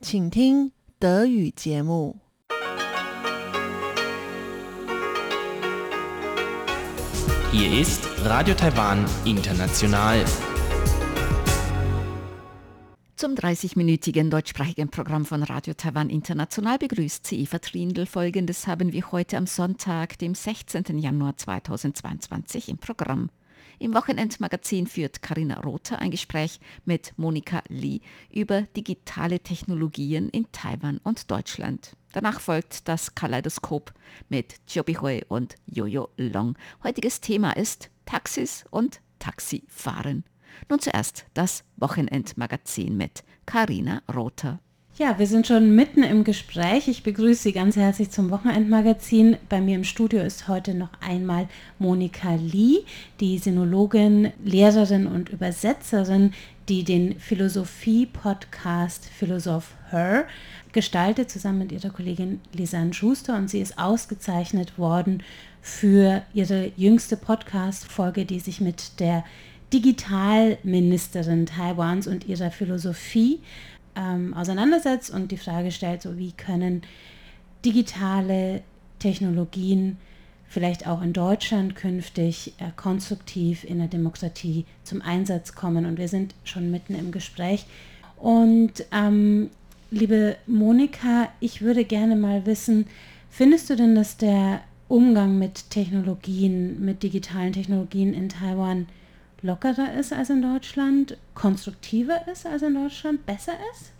请听德语节目。Hier ist Radio Taiwan International. Zum 30-minütigen deutschsprachigen Programm von Radio Taiwan International begrüßt sie Eva Trindl. Folgendes haben wir heute am Sonntag, dem 16. Januar 2022 im Programm. Im Wochenendmagazin führt Karina Rother ein Gespräch mit Monika Lee über digitale Technologien in Taiwan und Deutschland. Danach folgt das Kaleidoskop mit Jobi Hui und Jojo Long. Heutiges Thema ist Taxis und Taxifahren. Nun zuerst das Wochenendmagazin mit Karina Rother. Ja, wir sind schon mitten im Gespräch. Ich begrüße Sie ganz herzlich zum Wochenendmagazin. Bei mir im Studio ist heute noch einmal Monika Lee, die Sinologin, Lehrerin und Übersetzerin, die den Philosophie-Podcast Philosoph Her gestaltet, zusammen mit ihrer Kollegin Lisanne Schuster. Und sie ist ausgezeichnet worden für ihre jüngste Podcast-Folge, die sich mit der Digitalministerin Taiwans und ihrer Philosophie ähm, auseinandersetzt und die Frage stellt, so wie können digitale Technologien vielleicht auch in Deutschland künftig äh, konstruktiv in der Demokratie zum Einsatz kommen. Und wir sind schon mitten im Gespräch. Und ähm, liebe Monika, ich würde gerne mal wissen, findest du denn, dass der Umgang mit Technologien, mit digitalen Technologien in Taiwan lockerer ist als in Deutschland, konstruktiver ist als in Deutschland, besser ist?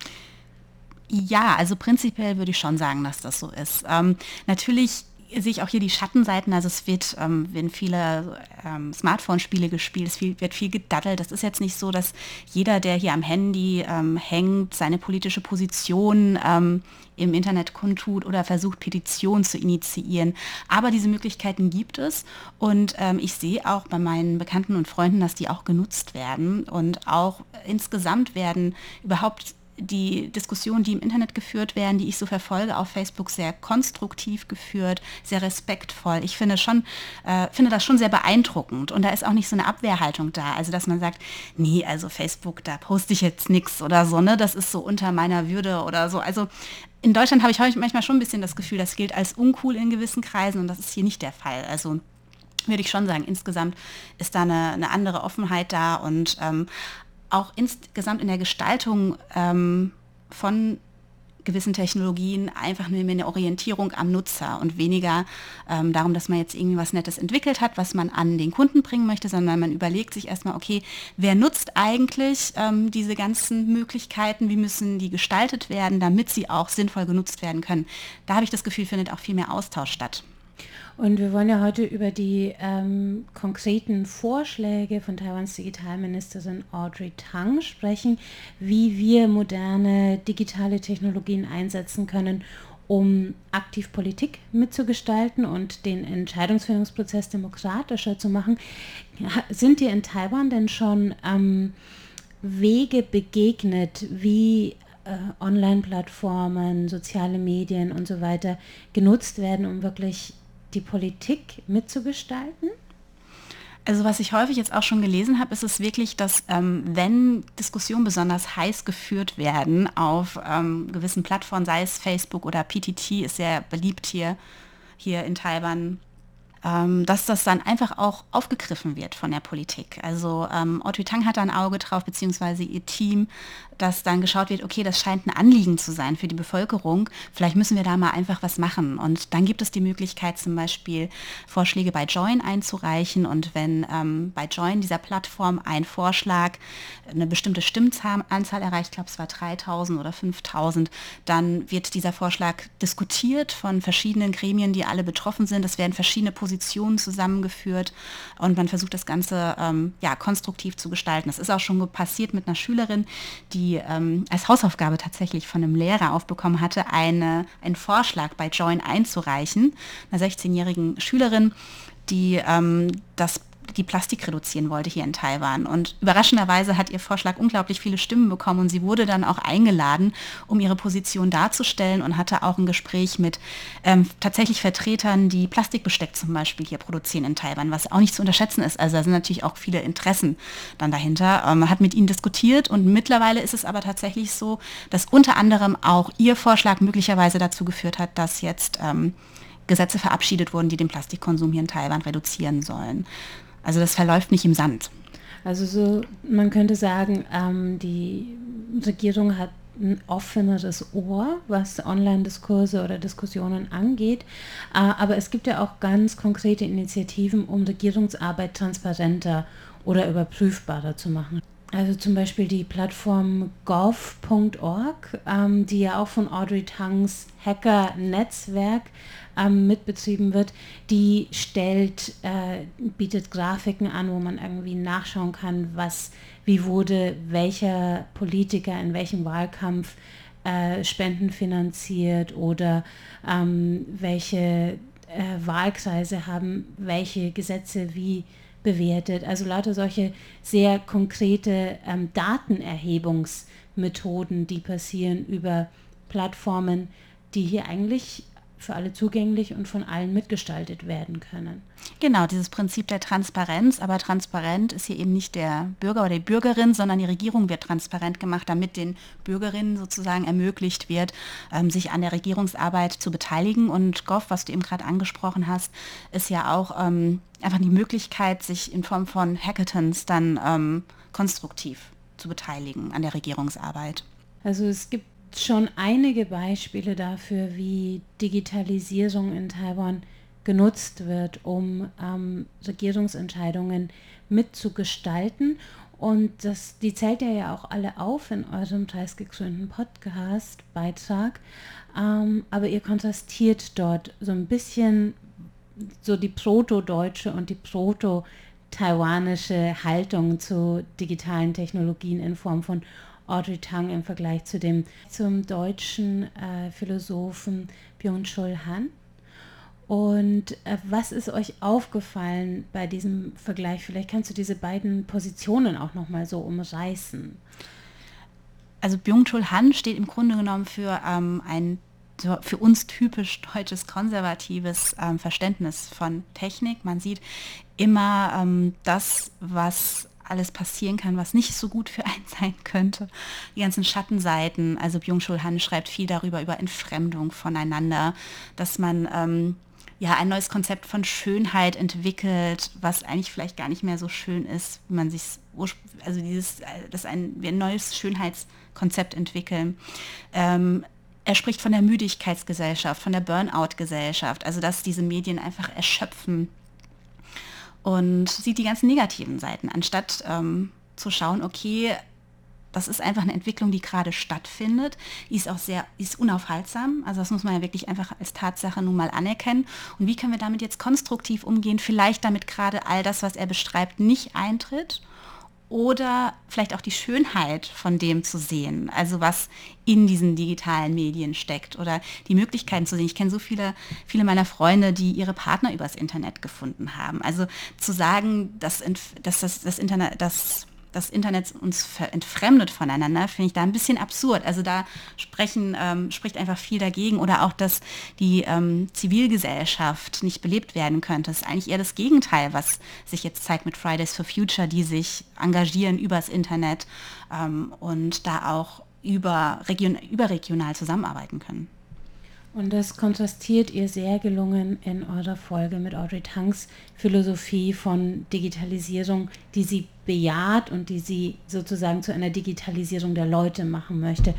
Ja, also prinzipiell würde ich schon sagen, dass das so ist. Ähm, natürlich sehe ich auch hier die Schattenseiten. Also es wird, ähm, werden viele ähm, Smartphone-Spiele gespielt, es viel, wird viel gedaddelt. Das ist jetzt nicht so, dass jeder, der hier am Handy ähm, hängt, seine politische Position ähm, im Internet kundtut oder versucht, Petitionen zu initiieren. Aber diese Möglichkeiten gibt es und ähm, ich sehe auch bei meinen Bekannten und Freunden, dass die auch genutzt werden und auch insgesamt werden überhaupt die Diskussionen, die im Internet geführt werden, die ich so verfolge auf Facebook, sehr konstruktiv geführt, sehr respektvoll. Ich finde schon, äh, finde das schon sehr beeindruckend und da ist auch nicht so eine Abwehrhaltung da. Also dass man sagt, nee, also Facebook, da poste ich jetzt nichts oder so, ne? Das ist so unter meiner Würde oder so. Also in Deutschland habe ich manchmal schon ein bisschen das Gefühl, das gilt als uncool in gewissen Kreisen und das ist hier nicht der Fall. Also würde ich schon sagen, insgesamt ist da eine, eine andere Offenheit da und ähm, auch insgesamt in der Gestaltung ähm, von gewissen Technologien einfach nur mehr eine Orientierung am Nutzer und weniger ähm, darum, dass man jetzt irgendwie was Nettes entwickelt hat, was man an den Kunden bringen möchte, sondern man überlegt sich erstmal, okay, wer nutzt eigentlich ähm, diese ganzen Möglichkeiten, wie müssen die gestaltet werden, damit sie auch sinnvoll genutzt werden können. Da habe ich das Gefühl, findet auch viel mehr Austausch statt. Und wir wollen ja heute über die ähm, konkreten Vorschläge von Taiwans Digitalministerin Audrey Tang sprechen, wie wir moderne digitale Technologien einsetzen können, um aktiv Politik mitzugestalten und den Entscheidungsfindungsprozess demokratischer zu machen. Sind dir in Taiwan denn schon ähm, Wege begegnet, wie äh, Online-Plattformen, soziale Medien und so weiter genutzt werden, um wirklich die Politik mitzugestalten? Also was ich häufig jetzt auch schon gelesen habe, ist es wirklich, dass ähm, wenn Diskussionen besonders heiß geführt werden auf ähm, gewissen Plattformen, sei es Facebook oder PTT, ist sehr beliebt hier, hier in Taiwan, dass das dann einfach auch aufgegriffen wird von der Politik. Also ähm, Otto Tang hat da ein Auge drauf, beziehungsweise ihr Team, dass dann geschaut wird, okay, das scheint ein Anliegen zu sein für die Bevölkerung, vielleicht müssen wir da mal einfach was machen. Und dann gibt es die Möglichkeit zum Beispiel Vorschläge bei Join einzureichen und wenn ähm, bei Join dieser Plattform ein Vorschlag eine bestimmte Stimmzahl erreicht, ich glaube es war 3000 oder 5000, dann wird dieser Vorschlag diskutiert von verschiedenen Gremien, die alle betroffen sind. Es werden verschiedene Positionen Positionen zusammengeführt und man versucht das Ganze ähm, ja, konstruktiv zu gestalten. Das ist auch schon passiert mit einer Schülerin, die ähm, als Hausaufgabe tatsächlich von einem Lehrer aufbekommen hatte, eine, einen Vorschlag bei Join einzureichen, einer 16-jährigen Schülerin, die ähm, das die Plastik reduzieren wollte hier in Taiwan. Und überraschenderweise hat ihr Vorschlag unglaublich viele Stimmen bekommen und sie wurde dann auch eingeladen, um ihre Position darzustellen und hatte auch ein Gespräch mit ähm, tatsächlich Vertretern, die Plastikbesteck zum Beispiel hier produzieren in Taiwan, was auch nicht zu unterschätzen ist. Also da sind natürlich auch viele Interessen dann dahinter. Ähm, man hat mit ihnen diskutiert und mittlerweile ist es aber tatsächlich so, dass unter anderem auch ihr Vorschlag möglicherweise dazu geführt hat, dass jetzt ähm, Gesetze verabschiedet wurden, die den Plastikkonsum hier in Taiwan reduzieren sollen. Also das verläuft nicht im Sand. Also so, man könnte sagen, ähm, die Regierung hat ein offeneres Ohr, was Online-Diskurse oder Diskussionen angeht. Äh, aber es gibt ja auch ganz konkrete Initiativen, um Regierungsarbeit transparenter oder überprüfbarer zu machen. Also zum Beispiel die Plattform gov.org, ähm, die ja auch von Audrey Tangs Hacker-Netzwerk ähm, mitbetrieben wird, die stellt, äh, bietet Grafiken an, wo man irgendwie nachschauen kann, was, wie wurde welcher Politiker in welchem Wahlkampf äh, Spenden finanziert oder ähm, welche äh, Wahlkreise haben welche Gesetze wie bewertet. Also lauter solche sehr konkrete ähm, Datenerhebungsmethoden, die passieren über Plattformen, die hier eigentlich für alle zugänglich und von allen mitgestaltet werden können. Genau, dieses Prinzip der Transparenz, aber transparent ist hier eben nicht der Bürger oder die Bürgerin, sondern die Regierung wird transparent gemacht, damit den Bürgerinnen sozusagen ermöglicht wird, ähm, sich an der Regierungsarbeit zu beteiligen. Und Goff, was du eben gerade angesprochen hast, ist ja auch ähm, einfach die Möglichkeit, sich in Form von Hackathons dann ähm, konstruktiv zu beteiligen an der Regierungsarbeit. Also es gibt schon einige Beispiele dafür, wie Digitalisierung in Taiwan genutzt wird, um ähm, Regierungsentscheidungen mitzugestalten. Und das, die zählt ihr ja auch alle auf in eurem preisgekrönten Podcast-Beitrag. Ähm, aber ihr kontrastiert dort so ein bisschen so die proto-deutsche und die proto-taiwanische Haltung zu digitalen Technologien in Form von Audrey Tang im Vergleich zu dem zum deutschen äh, Philosophen Byung-Chul Han. Und äh, was ist euch aufgefallen bei diesem Vergleich? Vielleicht kannst du diese beiden Positionen auch noch mal so umreißen. Also Byung-Chul Han steht im Grunde genommen für ähm, ein für uns typisch deutsches konservatives ähm, Verständnis von Technik. Man sieht immer ähm, das, was alles passieren kann, was nicht so gut für einen sein könnte. Die ganzen Schattenseiten, also Byung-Chul Han schreibt viel darüber, über Entfremdung voneinander, dass man ähm, ja ein neues Konzept von Schönheit entwickelt, was eigentlich vielleicht gar nicht mehr so schön ist, wie man sich also dieses, dass ein, wir ein neues Schönheitskonzept entwickeln. Ähm, er spricht von der Müdigkeitsgesellschaft, von der Burnout-Gesellschaft, also dass diese Medien einfach erschöpfen und sieht die ganzen negativen Seiten, anstatt ähm, zu schauen, okay, das ist einfach eine Entwicklung, die gerade stattfindet. Die ist auch sehr, ist unaufhaltsam. Also das muss man ja wirklich einfach als Tatsache nun mal anerkennen. Und wie können wir damit jetzt konstruktiv umgehen? Vielleicht damit gerade all das, was er beschreibt, nicht eintritt oder vielleicht auch die Schönheit von dem zu sehen, also was in diesen digitalen Medien steckt oder die Möglichkeiten zu sehen. Ich kenne so viele, viele meiner Freunde, die ihre Partner übers Internet gefunden haben. Also zu sagen, dass, dass das, das Internet, das das Internet uns entfremdet voneinander, finde ich da ein bisschen absurd. Also da sprechen, ähm, spricht einfach viel dagegen oder auch, dass die ähm, Zivilgesellschaft nicht belebt werden könnte. Das ist eigentlich eher das Gegenteil, was sich jetzt zeigt mit Fridays for Future, die sich engagieren übers Internet ähm, und da auch über region, überregional zusammenarbeiten können. Und das kontrastiert ihr sehr gelungen in eurer Folge mit Audrey Tangs Philosophie von Digitalisierung, die sie bejaht und die sie sozusagen zu einer Digitalisierung der Leute machen möchte.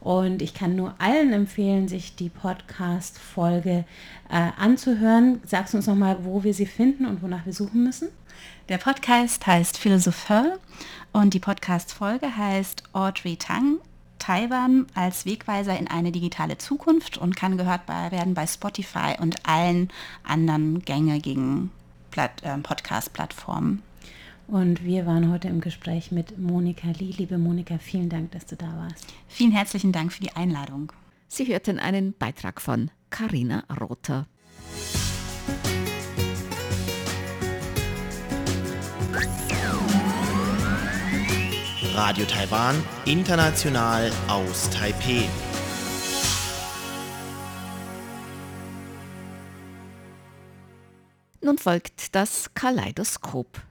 Und ich kann nur allen empfehlen, sich die Podcast-Folge äh, anzuhören. Sagst du uns nochmal, wo wir sie finden und wonach wir suchen müssen? Der Podcast heißt Philosopheur und die Podcast-Folge heißt Audrey Tang, Taiwan als Wegweiser in eine digitale Zukunft und kann gehört werden bei Spotify und allen anderen gängigen äh, Podcast-Plattformen. Und wir waren heute im Gespräch mit Monika Lee. Liebe Monika, vielen Dank, dass du da warst. Vielen herzlichen Dank für die Einladung. Sie hörten einen Beitrag von Karina Rother. Radio Taiwan, international aus Taipeh. Nun folgt das Kaleidoskop.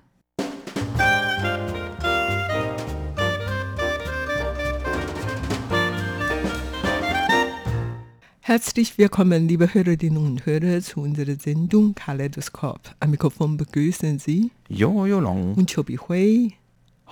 Herzlich willkommen, liebe Hörerinnen und Hörer, zu unserer Sendung Kaleidoskop. Am Mikrofon begrüßen Sie Jojo Long. und Chobi Hui.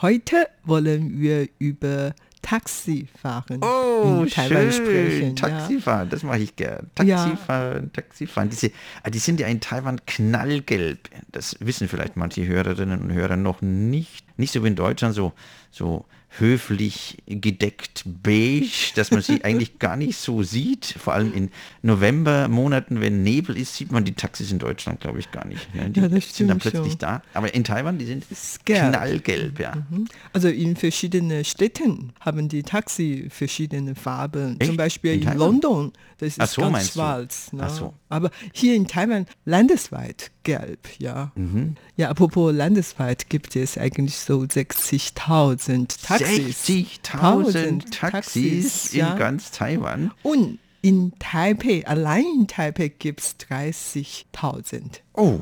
Heute wollen wir über Taxifahren Oh, in Taiwan schön. sprechen. Taxifahren, das mache ich gern. Ja. Taxifahren, Taxifahren. Diese, ah, die sind ja in Taiwan knallgelb. Das wissen vielleicht manche Hörerinnen und Hörer noch nicht. Nicht so wie in Deutschland, so, so höflich gedeckt beige, dass man sie eigentlich gar nicht so sieht. Vor allem in Novembermonaten, wenn Nebel ist, sieht man die Taxis in Deutschland, glaube ich, gar nicht. ne? Die Ja, sind dann plötzlich schon. da. Aber in Taiwan, die sind gelb. knallgelb, ja. Mhm. Also in verschiedenen Städten haben die Taxi verschiedene Farben. Echt? Zum Beispiel In in? London, das ist so, ganz schwarz. Ne? Ach so. Aber hier in Taiwan landesweit gelb, ja. Mhm. Ja, apropos landesweit gibt es eigentlich so 60.000 Taxis. 60.000 Taxis in ja. ganz Taiwan. Und in Taipei, allein in Taipei gibt es 30.000. Oh,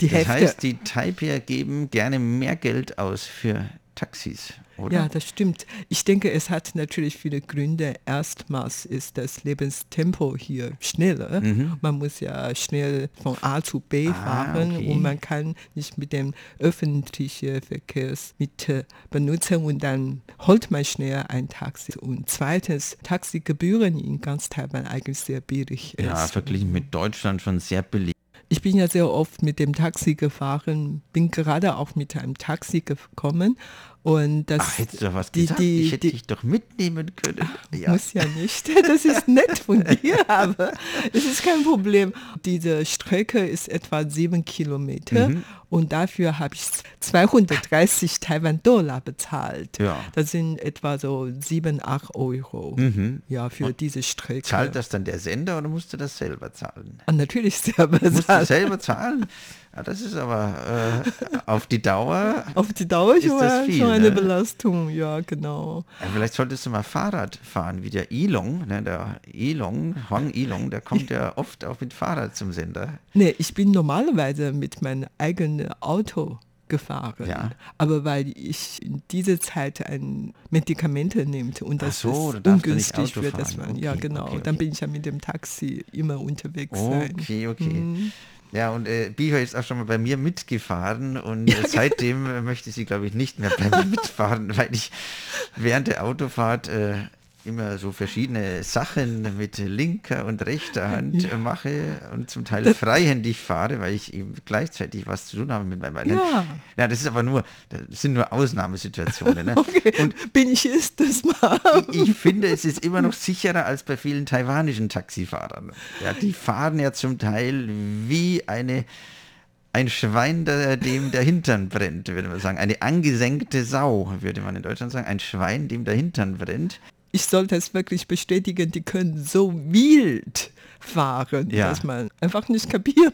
Die das Hälfte. heißt, die Taipeier geben gerne mehr Geld aus für Taxis, oder? Ja, das stimmt. Ich denke, es hat natürlich viele Gründe. Erstmals ist das Lebenstempo hier schneller. Man muss ja schnell von A zu B Mhm. Ah, fahren okay. und man kann nicht mit dem öffentlichen Verkehrsmittel benutzen und dann holt man schnell ein Taxi. Und zweitens, Taxigebühren in ganz Taiwan eigentlich sehr billig ist. ja, verglichen mit Deutschland schon sehr billig. Ich bin ja sehr oft mit dem Taxi gefahren, bin gerade auch mit einem Taxi gekommen und das Ach, hättest du was die- gesagt? die- ich hätte die- dich doch mitnehmen können. Ja. muss ja nicht. Das ist nett von dir, aber es ist kein Problem. Diese Strecke ist etwa sieben Kilometer Mhm. und dafür habe ich 230 Taiwan-Dollar bezahlt. Ja. Das sind etwa so sieben, acht Euro ja, für diese Strecke. Mhm. Zahlt das dann der Sender oder musst du das selber zahlen? Ah, natürlich selber Musst du zahlen. selber zahlen? Ja, das ist aber äh, auf die Dauer. Auf die Dauer Ist schon, das viel, schon eine ne? Belastung, ja, genau. Ja, vielleicht solltest du mal Fahrrad fahren, wie der Ilong. Ne, der Ilong, Huang Ilong, der kommt ja oft auch mit Fahrrad zum Sender. Nee, ich bin normalerweise mit meinem eigenen Auto gefahren. Ja. Aber weil ich in dieser Zeit ein Medikamente nehme und das so, ist ja ungünstig dass fahren. man, ja Okay, genau, okay, dann okay. bin ich ja mit dem Taxi immer unterwegs sein. Okay, okay. Ja, und äh, Biho ist auch schon mal bei mir mitgefahren und äh, seitdem äh, möchte sie, glaube ich, nicht mehr bei mir mitfahren, weil ich während der Autofahrt äh, immer so verschiedene Sachen mit linker und rechter Hand äh, mache und zum Teil freihändig fahre, weil ich eben gleichzeitig was zu tun habe mit meinem Bein. Ja. ja, das ist aber nur, das sind nur Ausnahmesituationen. Ne? Okay, Und bin ich es das mal? ich finde, es ist immer noch sicherer als bei vielen taiwanischen Taxifahrern. Ja, die fahren ja zum Teil wie eine, ein Schwein, der, dem der Hintern brennt, würde man sagen. Eine angesenkte Sau, würde man in Deutschland sagen. Ein Schwein, dem der Hintern brennt. Ich sollte es wirklich bestätigen, die können so wild fahren, Ja. dass man einfach nicht kapieren.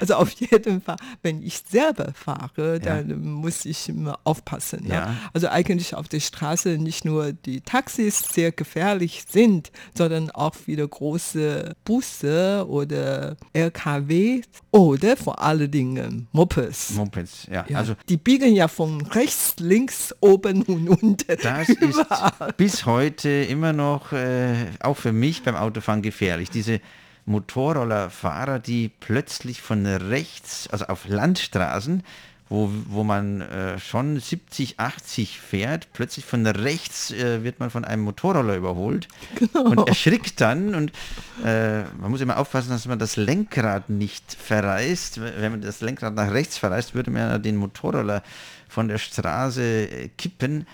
Also auf jeden Fall, wenn ich selber fahre, Ja. dann muss ich immer aufpassen. Ne? Ja. Also eigentlich auf der Straße nicht nur die Taxis sehr gefährlich sind, sondern auch wieder große Busse oder LKW oder vor allen Dingen Mopeds. Mopeds, ja. Ja, Also die biegen ja von rechts, links, oben und unten. das ist bis heute immer noch, äh, auch für mich beim Autofahren gefährlich. Diese Motorrollerfahrer, die plötzlich von rechts, also auf Landstraßen, wo, wo man äh, schon 70, 80 fährt, plötzlich von rechts äh, wird man von einem Motorroller überholt und erschrickt dann und äh, man muss immer aufpassen, dass man das Lenkrad nicht verreißt. Wenn man das Lenkrad nach rechts verreißt, würde man ja den Motorroller von der Straße äh, kippen.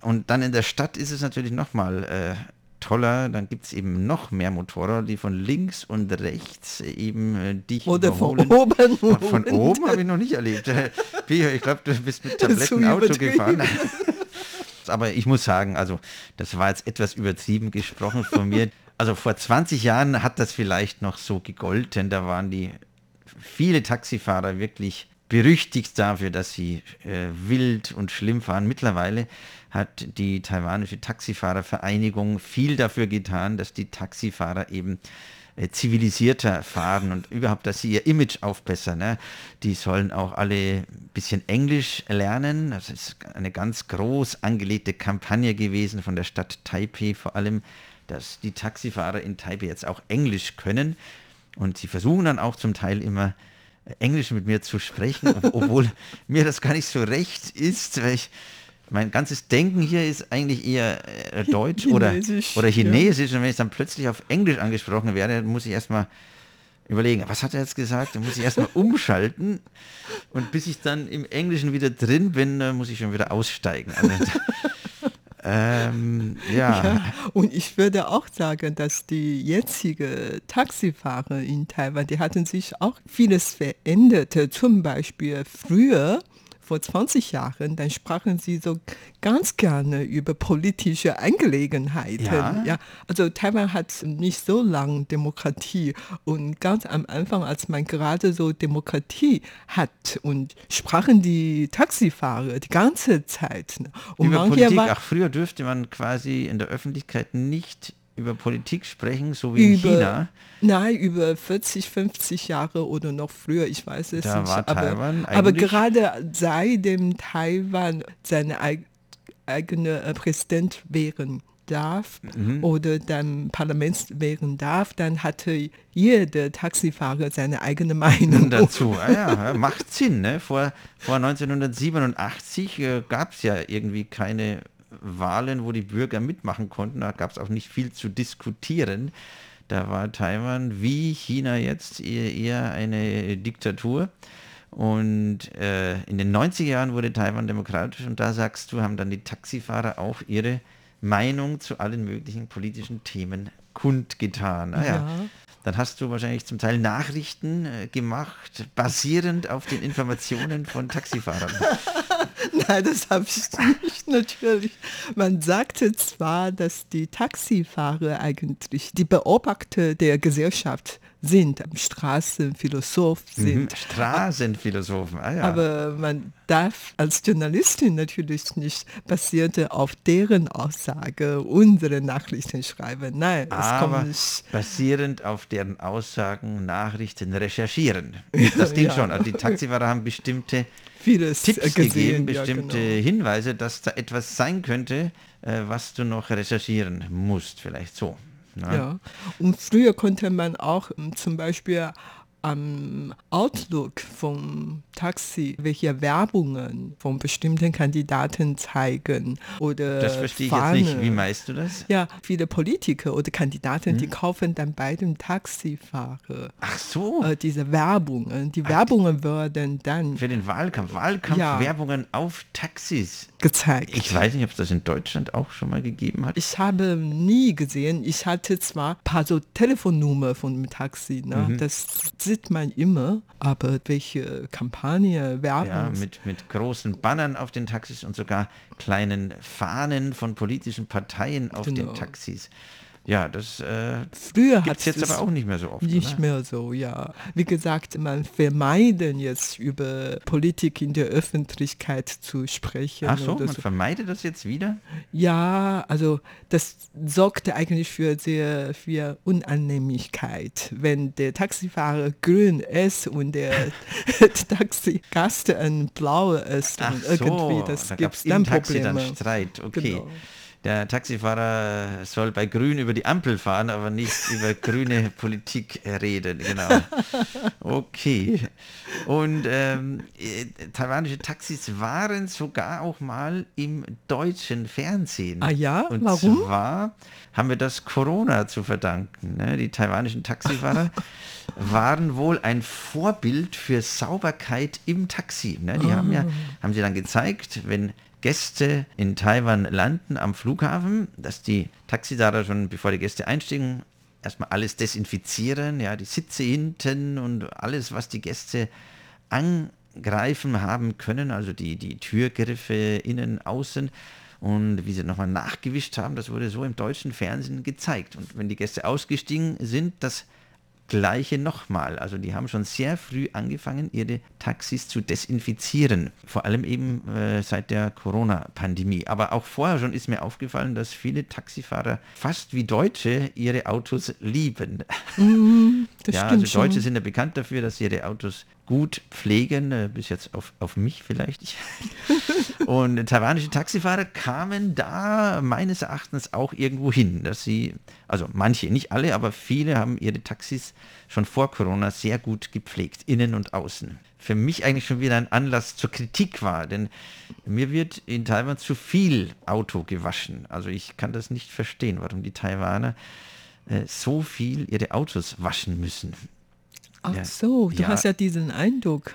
Und dann in der Stadt ist es natürlich nochmal äh, toller. Dann gibt es eben noch mehr Motorräder, die von links und rechts eben äh, dich Oder von überholen. oben und Und von unten. oben habe ich noch nicht erlebt. Äh, Pio, ich glaube, du bist mit Tablettenauto übertrieben. gefahren. Aber ich muss sagen, also das war jetzt etwas übertrieben gesprochen von mir. Also vor 20 Jahren hat das vielleicht noch so gegolten. Da waren die viele Taxifahrer wirklich berüchtigt dafür, dass sie äh, wild und schlimm fahren. Mittlerweile hat die taiwanische Taxifahrervereinigung viel dafür getan, dass die Taxifahrer eben äh, zivilisierter fahren und überhaupt, dass sie ihr Image aufbessern. Ne? Die sollen auch alle ein bisschen Englisch lernen. Das ist eine ganz groß angelegte Kampagne gewesen von der Stadt Taipei vor allem, dass die Taxifahrer in Taipei jetzt auch Englisch können. Und sie versuchen dann auch zum Teil immer Englisch mit mir zu sprechen, obwohl mir das gar nicht so recht ist, weil ich mein ganzes Denken hier ist eigentlich eher äh, Deutsch Chinesisch, oder, oder Chinesisch. Ja. Und wenn ich dann plötzlich auf Englisch angesprochen werde, muss ich erstmal überlegen, was hat er jetzt gesagt? Dann muss ich erstmal umschalten. Und bis ich dann im Englischen wieder drin bin, muss ich schon wieder aussteigen. Also, ähm, ja. ja. Und ich würde auch sagen, dass die jetzige Taxifahrer in Taiwan, die hatten sich auch vieles verändert. Zum Beispiel früher vor 20 Jahren, dann sprachen sie so ganz gerne über politische Angelegenheiten. Ja. ja. also Taiwan hat nicht so lange Demokratie und ganz am Anfang, als man gerade so Demokratie hat und sprachen die Taxifahrer die ganze Zeit. Ne? Und über Politik, war, ach früher dürfte man quasi in der Öffentlichkeit nicht über Politik sprechen, so wie über, in China. Nein, über 40, 50 Jahre oder noch früher, ich weiß es da nicht. War Taiwan aber, aber gerade seitdem Taiwan seine eigene äh, Präsident wären darf mhm. oder dann Parlament wählen darf, dann hatte jeder Taxifahrer seine eigene Meinung dazu. Ah ja, macht Sinn. Ne? Vor, vor 1987 äh, gab es ja irgendwie keine Wahlen, wo die Bürger mitmachen konnten. Da gab es auch nicht viel zu diskutieren. Da war Taiwan wie China jetzt eher, eine Diktatur. Und äh, in den 90er Jahren wurde Taiwan demokratisch und da sagst du, haben dann die Taxifahrer auch ihre Meinung zu allen möglichen politischen Themen kundgetan. Ah, ja. ja. Dann hast du wahrscheinlich zum Teil Nachrichten äh, gemacht, basierend auf den Informationen von Taxifahrern. Nein, das habe ich nicht, natürlich. Man sagte zwar, dass die Taxifahrer eigentlich die Beobachter der Gesellschaft sind, Straßenphilosoph mhm, sind. Straßenphilosophen, ah ja. Aber man darf als Journalistin natürlich nicht basierend auf deren Aussage unsere Nachrichten schreiben. Nein, es kommt nicht. basierend auf deren Aussagen Nachrichten recherchieren. Das Ding ja. schon. Also die Taxifahrer haben bestimmte Vieles Tipps gesehen, gegeben, bestimmte ja, genau. Hinweise, dass da etwas sein könnte, äh, was du noch recherchieren musst, vielleicht so. Ne? Ja, und früher konnte man auch ähm, zum Beispiel am Outlook vom Taxi, welche Werbungen von bestimmten Kandidaten zeigen oder Das verstehe Fahne. ich jetzt nicht. Wie meinst du das? Ja, viele Politiker oder Kandidaten, hm. die kaufen dann bei dem Taxifahrer Ach so. Äh, diese Werbungen. Die Ach, Werbungen werden dann für den Wahlkampf, Wahlkampfwerbungen ja, auf Taxis gezeigt. Ich weiß nicht, ob es das in Deutschland auch schon mal gegeben hat. Ich habe nie gesehen. Ich hatte zwar ein paar so Telefonnummer von dem Taxi. Ne? Mhm. Das sieht man immer, aber welche Kampagne, Werbung. Ja, mit, mit großen Bannern auf den Taxis und sogar kleinen Fahnen von politischen Parteien auf genau. den Taxis. Ja, das äh, Früher hat es jetzt aber auch nicht mehr so oft. Nicht oder? mehr so, ja. Wie gesagt, man vermeiden jetzt über Politik in der Öffentlichkeit zu sprechen. Ach so, man so. vermeidet das jetzt wieder? Ja, also das sorgte eigentlich für sehr viel Unannehmlichkeit. Wenn der Taxifahrer grün ist und der Taxigast ein blauer ist Ach und irgendwie, das da gibt es dann Probleme. Dann Streit, okay. Genau der Taxifahrer soll bei Grün über die Ampel fahren, aber nicht über grüne Politik reden. Genau. Okay. Und ähm, äh, taiwanische Taxis waren sogar auch mal im deutschen Fernsehen. Ah ja? Und Warum? zwar haben wir das Corona zu verdanken. Ne? Die taiwanischen Taxifahrer waren wohl ein Vorbild für Sauberkeit im Taxi. Ne? Die oh. haben ja, ah. haben sie dann gezeigt, wenn Gäste in Taiwan landen am Flughafen, dass die Taxifahrer schon, bevor die Gäste einsteigen, erstmal alles desinfizieren, ja, die Sitze hinten und alles, was die Gäste angreifen haben können, also die, die Türgriffe innen, außen. Und wie sie nochmal nachgewischt haben, das wurde so im deutschen Fernsehen gezeigt. Und wenn die Gäste ausgestiegen sind, das gleiche nochmal. Also die haben schon sehr früh angefangen, ihre Taxis zu desinfizieren. Vor allem eben äh, seit der Corona-Pandemie. Aber auch vorher schon ist mir aufgefallen, dass viele Taxifahrer fast wie Deutsche ihre Autos lieben. Mm, ja, also Deutsche schon. sind ja bekannt dafür, dass sie ihre Autos gut pflegen, äh, bis jetzt auf, auf mich vielleicht. und taiwanische Taxifahrer kamen da meines Erachtens auch irgendwo hin, dass sie, also manche, nicht alle, aber viele haben ihre Taxis schon vor Corona sehr gut gepflegt, innen und außen. Für mich eigentlich schon wieder ein Anlass zur Kritik war, denn mir wird in Taiwan zu viel Auto gewaschen. Also ich kann das nicht verstehen, warum die Taiwaner äh, so viel ihre Autos waschen müssen. Ach so, du ja. hast ja diesen Eindruck.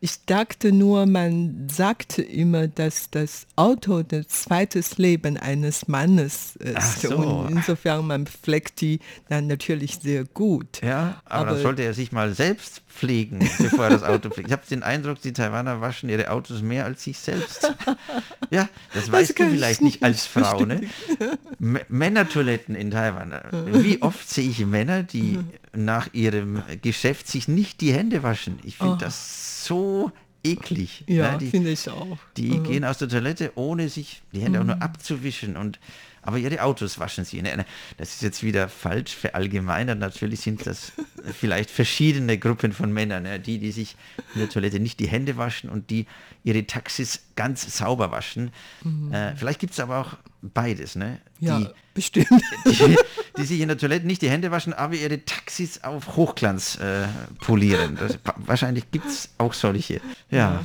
Ich dachte nur, man sagt immer, dass das Auto das zweite Leben eines Mannes ist. So. Und insofern, man pflegt die dann natürlich sehr gut. Ja, aber, aber dann sollte er sich mal selbst pflegen, bevor er das Auto pflegt. Ich habe den Eindruck, die Taiwaner waschen ihre Autos mehr als sich selbst. Ja, das, das weißt du vielleicht nicht als Frau. Ne? Männertoiletten in Taiwan. Wie oft sehe ich Männer, die nach ihrem Geschäft sich nicht die Hände waschen? Ich finde oh. das so eklig. Ja, ne? finde ich auch. Die mhm. gehen aus der Toilette, ohne sich die Hände mhm. auch nur mhm. abzuwischen und aber ihre Autos waschen sie. Das ist jetzt wieder falsch verallgemeinert. Natürlich sind das vielleicht verschiedene Gruppen von Männern, die, die sich in der Toilette nicht die Hände waschen und die ihre Taxis ganz sauber waschen. Mhm. Äh, vielleicht gibt es aber auch beides. Ne? Ja, die, bestimmt. Die, die, sich in der Toilette nicht die Hände waschen, aber ihre Taxis auf Hochglanz äh, polieren. Das, wahrscheinlich gibt es auch solche. Ja.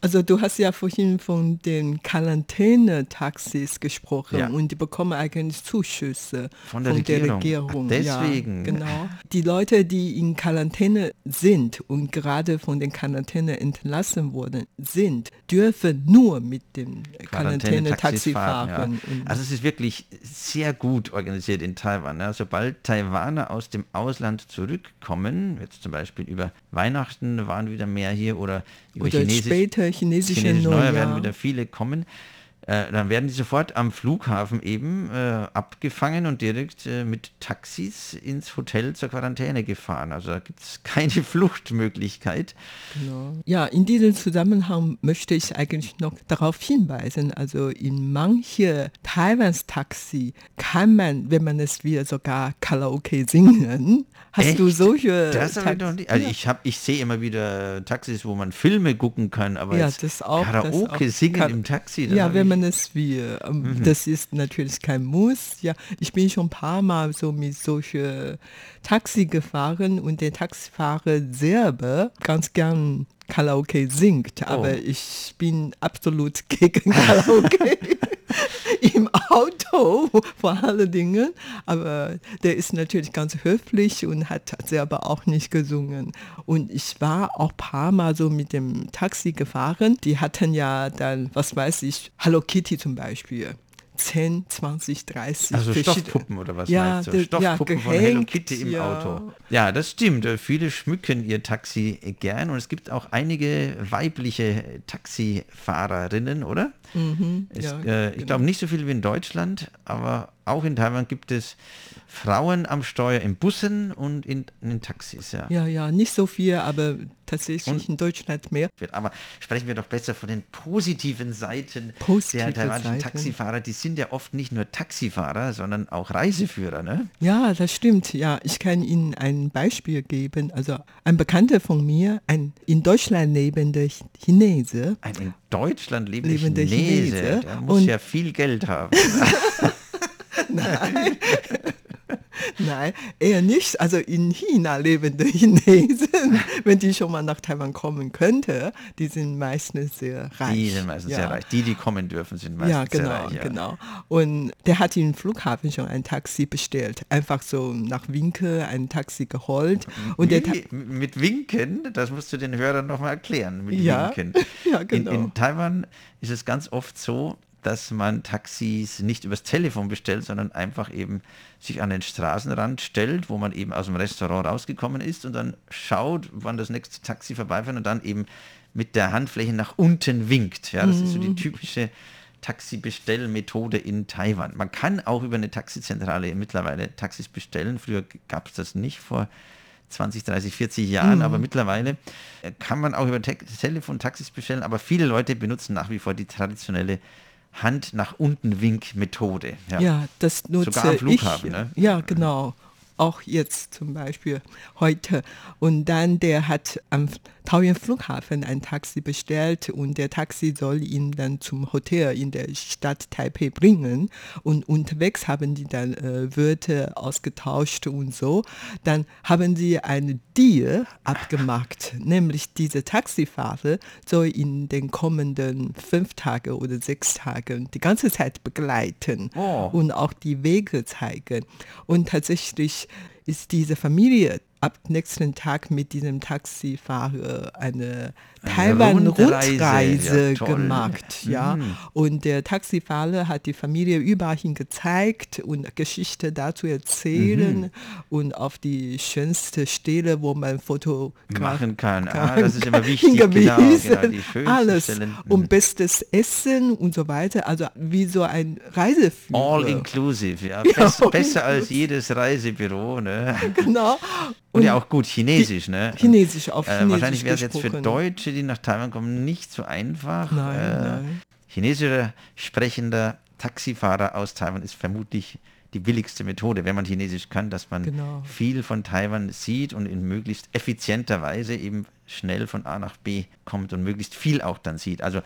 Also du hast ja vorhin von den Quarantänetaxis gesprochen ja. und die bekommen eigentlich Zuschüsse von der von Regierung. Der Regierung. deswegen. Ja, genau. Die Leute, die in Quarantäne sind und gerade von den Quarantäne entlassen worden sind, dürfen nur mit dem Quarantänetaxi fahren. Ja. Also es ist wirklich sehr gut organisiert in Taiwan. Ja. Sobald Taiwaner aus dem Ausland zurückkommen, jetzt zum Beispiel über Weihnachten waren wieder mehr hier oder über oder Chinesisch, später chinesische, Neujahr, Neujahr werden wieder viele kommen. Äh, dann werden die sofort am Flughafen eben äh, abgefangen und direkt äh, mit Taxis ins Hotel zur Quarantäne gefahren. Also da gibt es keine Fluchtmöglichkeit. Genau. Ja, in diesem Zusammenhang möchte ich eigentlich noch darauf hinweisen, also in manche Taiwans Taxi kann man, wenn man es will, sogar Karaoke singen. Hast Echt? du solche das ich noch nicht. Also ich habe, ich sehe immer wieder Taxis, wo man Filme gucken kann, aber ja, das auch, Karaoke das auch. singen Kar im Taxi. Ja, wenn man es will. Ähm, mhm. Das ist natürlich kein Muss. Ja, ich bin schon ein paar Mal so mit solchen Taxi gefahren und der Taxifahrer selber ganz gern Karaoke singt, aber oh. ich bin absolut gegen Karaoke. im Auto vor allen Dingen. Aber der ist natürlich ganz höflich und hat selber auch nicht gesungen. Und ich war auch ein paar Mal so mit dem Taxi gefahren. Die hatten ja dann, was weiß ich, Hello Kitty zum Beispiel. 10, 20, 30. Also Stoffpuppen oder was ja, meinst du? Stoffpuppen ja, von Hello Kitty im ja. Auto. Ja, das stimmt. Viele schmücken ihr Taxi gern und es gibt auch einige weibliche Taxifahrerinnen, oder? Mhm, es, äh, ich genau. glaube nicht so viel wie in Deutschland, aber auch in Taiwan gibt es Frauen am Steuer in Bussen und in, in den Taxis. Ja. ja, ja, nicht so viel, aber tatsächlich und, in Deutschland mehr. Aber sprechen wir doch besser von den positiven Seiten Positive der taiwanischen Seite. Taxifahrer. Die sind ja oft nicht nur Taxifahrer, sondern auch Reiseführer, ne? Ja, das stimmt. Ja, ich kann Ihnen ein Beispiel geben. Also ein Bekannter von mir, ein in Deutschland lebender Chinese. Ein in Deutschland lebender, lebender Chinese, Chinese. Der muss ja viel Geld haben. Nein. Nein, eher nicht. Also in China lebende Chinesen, wenn die schon mal nach Taiwan kommen könnte, die sind meistens sehr reich. Die sind meistens ja. sehr reich. Die, die kommen dürfen, sind meistens ja, genau, sehr reich. Ja, genau. Und der hat im Flughafen schon ein Taxi bestellt. Einfach so nach Winke ein Taxi geholt. Und Wie, mit Winken, das musst du den Hörern nochmal erklären. Mit ja, Winken. Ja, genau. In, in Taiwan ist es ganz oft so, dass man Taxis nicht übers Telefon bestellt, sondern einfach eben sich an den Straßenrand stellt, wo man eben aus dem Restaurant rausgekommen ist und dann schaut, wann das nächste Taxi vorbeifährt und dann eben mit der Handfläche nach unten winkt. Ja, das mhm. ist so die mhm. typische Taxibestellmethode in Taiwan. Man kann auch über eine Taxizentrale mittlerweile Taxis bestellen. Früher gab es das nicht vor 20, 30, 40 Jahren, aber mittlerweile äh, kann man auch über Te Telefon Taxis bestellen, aber viele Leute benutzen nach wie vor die traditionelle Hand nach unten Wink Methode. Ja, das nutze Sogar am Flughafen, ich. ne? Ja, genau. Auch jetzt zum Beispiel heute. Und dann der hat am Taoyuan Flughafen ein Taxi bestellt und der Taxi soll ihn dann zum Hotel in der Stadt Taipei bringen. Und unterwegs haben die dann äh, Wörter ausgetauscht und so. Dann haben sie einen Deal abgemacht, nämlich diese Taxifahrer soll in den kommenden fünf Tagen oder sechs Tagen die ganze Zeit begleiten Oh. und auch die Wege zeigen. Und tatsächlich ist diese Familie ab nächsten Tag mit diesem Taxifahrer eine, Eine Rundreise, Taiwan-Rundreise ja, gemacht. Ja. Mhm. Und der Taxifahrer hat die Familie überall hin gezeigt und Geschichte dazu erzählen Mhm. und auf die schönste Stelle, wo man Foto Machen kann. Ah, das ist immer wichtig. hingewiesen. Genau, genau, Alles. Stellen. Und Mhm. bestes Essen und so weiter. Also wie so ein Reiseführer. All inclusive, ja. Ja, Bess, all besser als jedes Reisebüro. Ne? Genau. Und ja auch gut, Chinesisch. Ne? Chinesisch auf Äh, Chinesisch wahrscheinlich wäre es jetzt für. Deutsche, die nach Taiwan kommen, nicht so einfach. Nein, äh, nein. Chinesischer sprechender Taxifahrer aus Taiwan ist vermutlich die billigste Methode, wenn man Chinesisch kann, dass man Genau. viel von Taiwan sieht und in möglichst effizienter Weise eben schnell von A nach B kommt und möglichst viel auch dann sieht. Also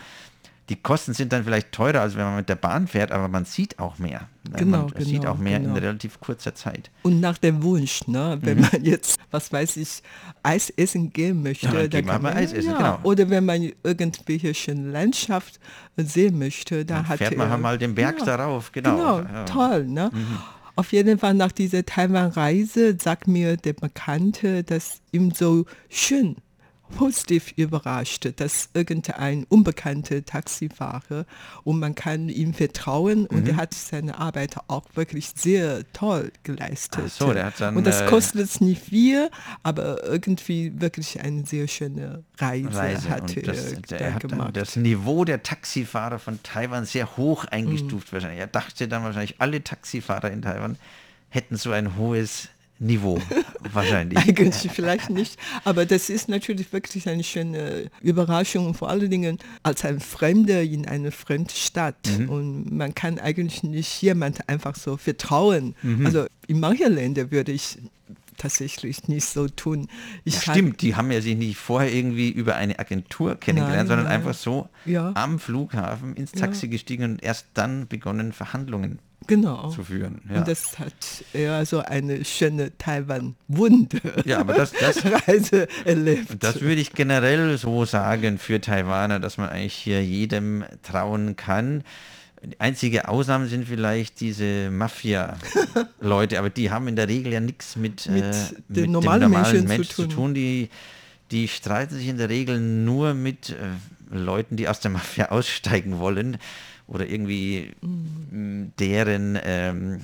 die Kosten sind dann vielleicht teurer, als wenn man mit der Bahn fährt, aber man sieht auch mehr. Genau, man sieht genau, auch mehr genau. in relativ kurzer Zeit. Und nach dem Wunsch, ne, wenn man jetzt, was weiß ich, Eis essen gehen möchte, Mhm. Ja, dann dann kann man Eis essen, ja. genau. Oder wenn man irgendwelche schöne Landschaft sehen möchte, da Dann hat fährt man er, mal den Berg ja, darauf, genau. Genau, Ja. Mhm. toll, ne? Auf jeden Fall nach dieser Taiwan-Reise sagt mir der Bekannte, dass ihm so schön positiv überrascht, dass irgendein unbekannter Taxifahrer und man kann ihm vertrauen und Mhm. er hat seine Arbeit auch wirklich sehr toll geleistet. So, der hat dann, und das äh, kostet nicht viel, aber irgendwie wirklich eine sehr schöne Reise, Reise. hat Und er das, da der hat gemacht. das Niveau der Taxifahrer von Taiwan sehr hoch Mhm. eingestuft wahrscheinlich. Er dachte dann wahrscheinlich, alle Taxifahrer in Taiwan hätten so ein hohes Niveau wahrscheinlich. Eigentlich vielleicht nicht, aber das ist natürlich wirklich eine schöne Überraschung, und vor allen Dingen als ein Fremder in eine fremde Stadt. Mhm. Und man kann eigentlich nicht jemand einfach so vertrauen. Mhm. Also in manchen Ländern würde ich tatsächlich nicht so tun. Ich Ja, stimmt, die haben ja sich nicht vorher irgendwie über eine Agentur kennengelernt, Nein, sondern nein. einfach so Ja. am Flughafen ins Taxi gestiegen und erst dann begonnen, Verhandlungen Genau. zu führen. Ja, Und das hat eher so eine schöne Taiwan-Wunder. ja aber das, das, Reise erlebt. das würde ich generell so sagen für Taiwaner, dass man eigentlich hier jedem trauen kann. Die einzige Ausnahme sind vielleicht diese Mafia-Leute, aber die haben in der Regel ja nichts mit, Mit äh, mit normalen dem normalen Menschen Mensch zu zu tun. tun. Die, die streiten sich in der Regel nur mit äh, Leuten, die aus der Mafia aussteigen wollen oder irgendwie Mhm. mh, deren ähm,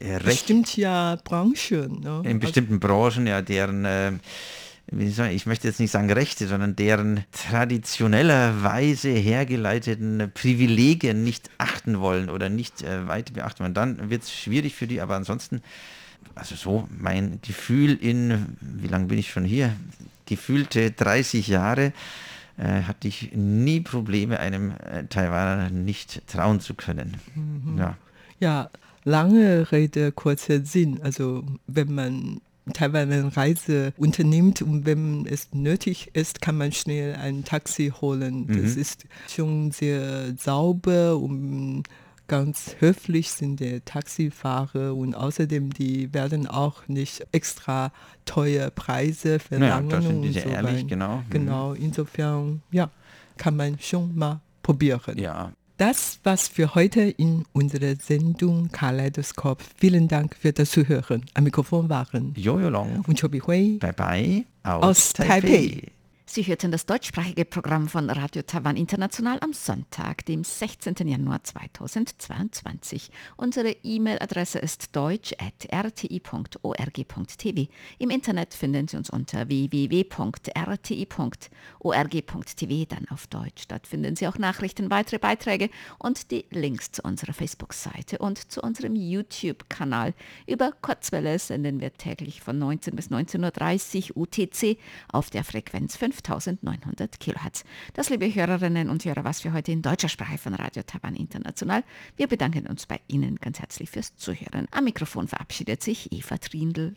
äh, Recht Bestimmt ja Branchen. Ne? in bestimmten Branchen, ja, deren, äh, wie soll ich, ich möchte jetzt nicht sagen Rechte, sondern deren traditionellerweise hergeleiteten Privilegien nicht achten wollen oder nicht äh, weiter beachten wollen. Dann wird es schwierig für die, aber ansonsten, also so mein Gefühl in, wie lange bin ich schon hier? Gefühlte 30 Jahre äh, hatte ich nie Probleme, einem äh, Taiwaner nicht trauen zu können. Ja. Ja, lange Rede, kurzer Sinn. Also wenn man Taiwan eine Reise unternimmt und wenn es nötig ist, kann man schnell ein Taxi holen. Das ist schon sehr sauber und ganz höflich sind die Taxifahrer und außerdem die werden auch nicht extra teure Preise verlangen. die und so ehrlich, weiter. genau. Mhm. Genau, insofern, ja, kann man schon mal probieren. ja, Das war's für heute in unserer Sendung Kaleidoskop. Vielen Dank für das Zuhören. Am Mikrofon waren Jojo Long. und Chobi Hui Bye bye aus, aus Taipei. Sie hörten das deutschsprachige Programm von Radio Taiwan International am Sonntag, dem 16. Januar 2022. Unsere E-Mail-Adresse ist deutsch.rti.org.tv. Im Internet finden Sie uns unter www.rti.org.tv, dann auf Deutsch. Dort finden Sie auch Nachrichten, weitere Beiträge und die Links zu unserer Facebook-Seite und zu unserem YouTube-Kanal. Über Kurzwelle senden wir täglich von 19 bis 19.30 Uhr UTC auf der Frequenz 5 5900 Kilohertz. Das, liebe Hörerinnen und Hörer, was für heute in deutscher Sprache von Radio Taiwan International. Wir bedanken uns bei Ihnen ganz herzlich fürs Zuhören. Am Mikrofon verabschiedet sich Eva Trindl.